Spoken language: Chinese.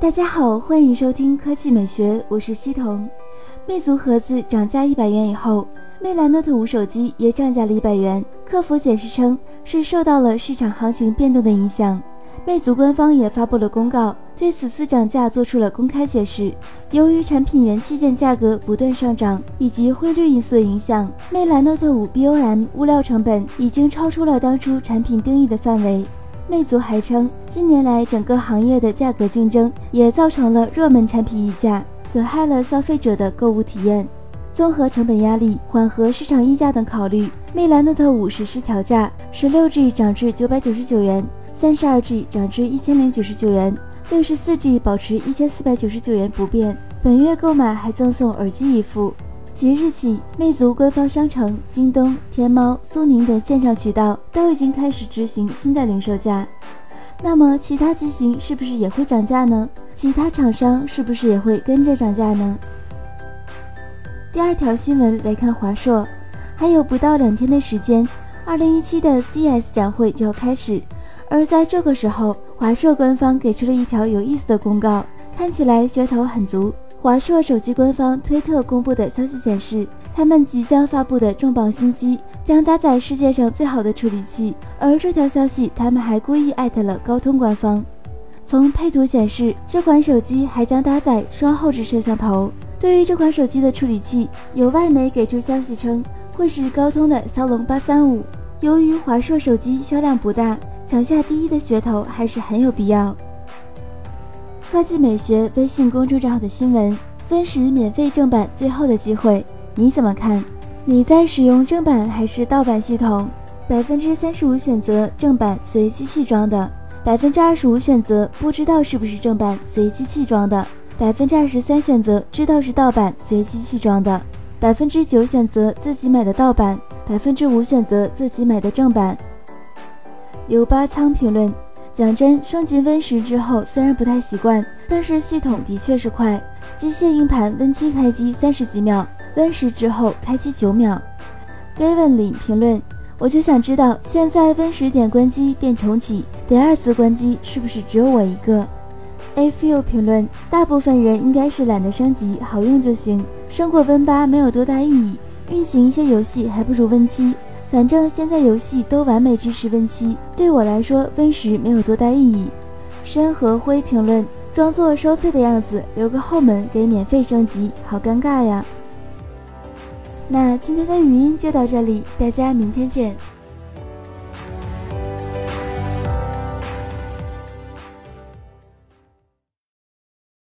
大家好，欢迎收听科技美学，我是西彤。魅族盒子涨价一百元以后，魅蓝 Note 5手机也涨价了一百元。客服解释称，是受到了市场行情变动的影响。魅族官方也发布了公告，对此次涨价做出了公开解释。由于产品元器件价格不断上涨，以及汇率因素的影响，魅蓝 Note 5 BOM 物料成本已经超出了当初产品定义的范围。魅族还称，近年来整个行业的价格竞争也造成了热门产品溢价，损害了消费者的购物体验。综合成本压力、缓和市场溢价等考虑，魅蓝 Note 5实施调价，十六 G 涨至九百九十九元，三十二 G 涨至一千零九十九元，六十四 G 保持一千四百九十九元不变。本月购买还赠送耳机一副。即日起，魅族官方商城、京东、天猫、苏宁等线上渠道都已经开始执行新的零售价。那么，其他机型是不是也会涨价呢？其他厂商是不是也会跟着涨价呢？第二条新闻来看，华硕还有不到两天的时间，二零一七的 CS 展会就要开始。而在这个时候，华硕官方给出了一条有意思的公告，看起来噱头很足。华硕手机官方推特公布的消息显示，他们即将发布的重磅新机将搭载世界上最好的处理器。而这条消息，他们还故意艾特了高通官方。从配图显示，这款手机还将搭载双后置摄像头。对于这款手机的处理器，有外媒给出消息称会是高通的骁龙八三五。由于华硕手机销量不大，抢下第一的噱头还是很有必要。科技美学微信公众账号的新闻分时免费正版最后的机会，你怎么看？你在使用正版还是盗版系统？百分之三十五选择正版随机器装的，百分之二十五选择不知道是不是正版随机器装的，百分之二十三选择知道是盗版随机器装的，百分之九选择自己买的盗版，百分之五选择自己买的正版。有八仓评论。讲真，升级 Win 十之后，虽然不太习惯，但是系统的确是快。机械硬盘 Win 七开机三十几秒，Win 十之后开机九秒。Gavin 里评论：我就想知道，现在 Win 十点关机变重启，得二次关机是不是只有我一个？A few 评论：大部分人应该是懒得升级，好用就行。升过 Win 八没有多大意义，运行一些游戏还不如 Win 七。反正现在游戏都完美支持 Win 七，对我来说 Win 十没有多大意义。深和辉评论：装作收费的样子，留个后门给免费升级，好尴尬呀。那今天的语音就到这里，大家明天见。